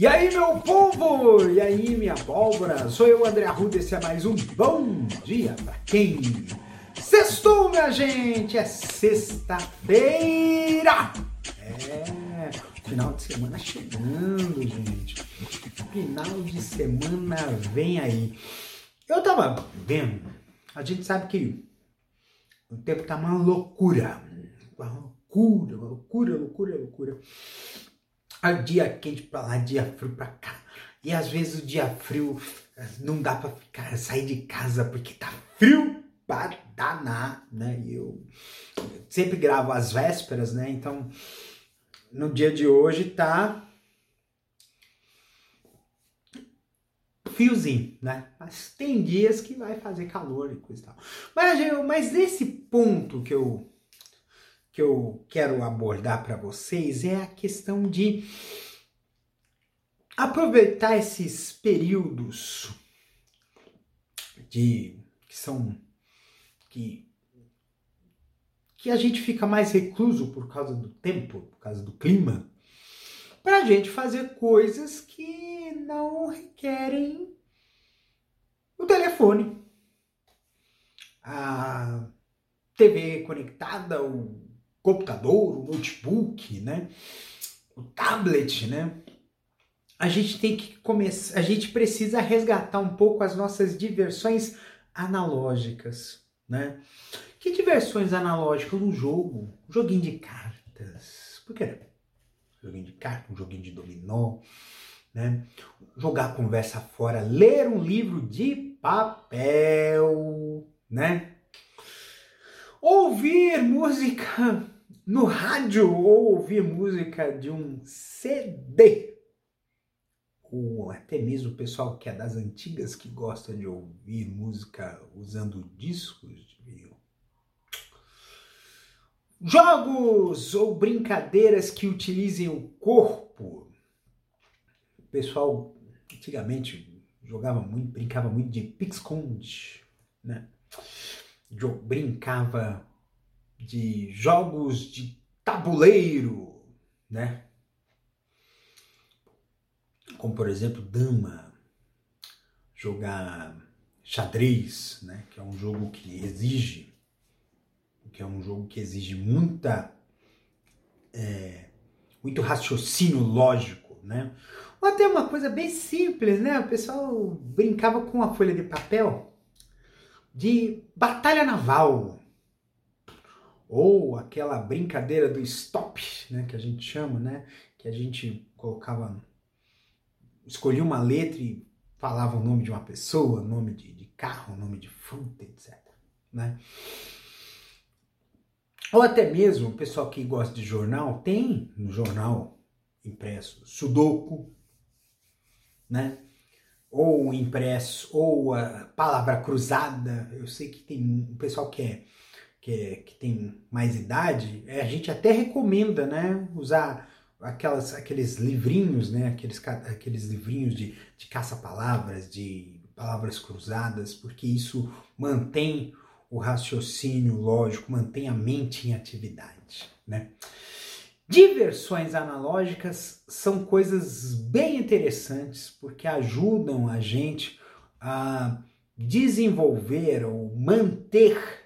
E aí, meu povo! E aí, minha pólvora? Sou eu, André Arruda, esse é mais um Bom Dia Pra Quem? Sextou, minha gente! É sexta-feira! É, final de semana chegando, gente. Final de semana vem aí. Eu tava vendo, a gente sabe que o tempo tá uma loucura. Uma loucura, uma loucura, loucura, loucura. A dia quente pra lá, dia frio pra cá. E às vezes o dia frio não dá pra ficar, sair de casa porque tá frio pra danar, né? E eu sempre gravo às vésperas, né? Então, no dia de hoje tá friozinho, né? Mas tem dias que vai fazer calor e coisa e tal. Mas, mas esse ponto que eu que eu quero abordar para vocês é a questão de aproveitar esses períodos de que são que que a gente fica mais recluso por causa do tempo, por causa do clima, para a gente fazer coisas que não requerem o telefone, a TV conectada, o computador, o notebook, né? O tablet, né? A gente tem que começar, a gente precisa resgatar um pouco as nossas diversões analógicas, né? Que diversões analógicas? Um jogo, um joguinho de cartas. Por que não? Um joguinho de cartas, um joguinho de dominó, né? Jogar conversa fora, ler um livro de papel, né? Ouvir música no rádio ou ouvir música de um CD. Ou até mesmo o pessoal que é das antigas que gosta de ouvir música usando discos de vinil. Jogos ou brincadeiras que utilizem o corpo. O pessoal antigamente jogava muito, brincava muito de pique-esconde, né? Brincava de jogos de tabuleiro, né? Como por exemplo, dama, jogar xadrez, né? Que é um jogo que exige, que é um jogo que exige muita, é, muito raciocínio lógico, né? Ou até uma coisa bem simples, né? O pessoal brincava com a folha de papel de batalha naval, ou aquela brincadeira do stop, né, que a gente chama, né, que a gente colocava, escolhia uma letra e falava o nome de uma pessoa, nome de, de carro, nome de fruta, etc. Né? Ou até mesmo o pessoal que gosta de jornal tem no jornal impresso sudoku, né? Ou impresso, ou a palavra cruzada. Eu sei que tem um pessoal que é que, que tem mais idade, é, a gente até recomenda, né, usar aquelas, aqueles livrinhos, né, aqueles, aqueles livrinhos de, de caça-palavras, de palavras cruzadas, porque isso mantém o raciocínio lógico, mantém a mente em atividade, né. Diversões analógicas são coisas bem interessantes porque ajudam a gente a desenvolver ou manter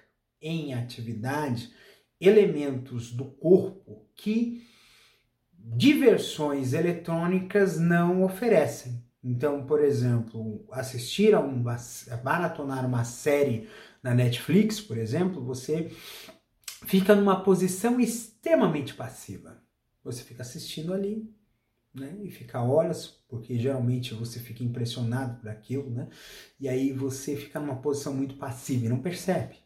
em atividade elementos do corpo que diversões eletrônicas não oferecem. Então, por exemplo, assistir a uma maratonar uma série na Netflix, por exemplo, você fica numa posição extremamente passiva. Você fica assistindo ali, né? E fica horas, porque geralmente você fica impressionado por aquilo, né? E aí você fica numa posição muito passiva e não percebe.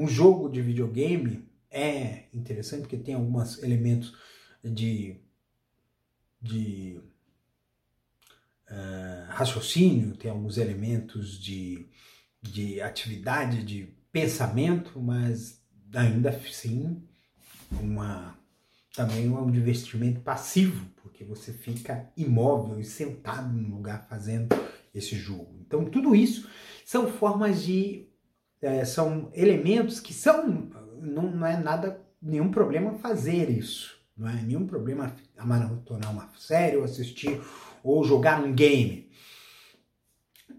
Um jogo de videogame é interessante porque tem alguns elementos de, de uh, raciocínio, tem alguns elementos de, de atividade, de pensamento, mas ainda assim uma, também é um divertimento passivo, porque você fica imóvel e sentado no lugar fazendo esse jogo. Então, tudo isso são formas de é, são elementos que são, não, não é nada, nenhum problema fazer isso. Não é nenhum problema maratonar uma série ou assistir ou jogar um game,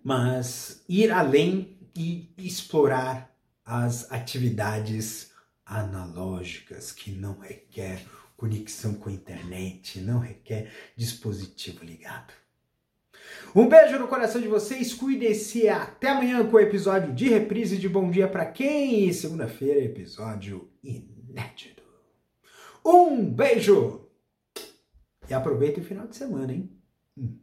mas ir além e explorar as atividades analógicas que não requer conexão com a internet, não requer dispositivo ligado. Um beijo no coração de vocês, cuidem-se até amanhã com o episódio de reprise de Bom Dia para quem? Segunda-feira, episódio inédito. Um beijo! E aproveita o final de semana, hein? Hum.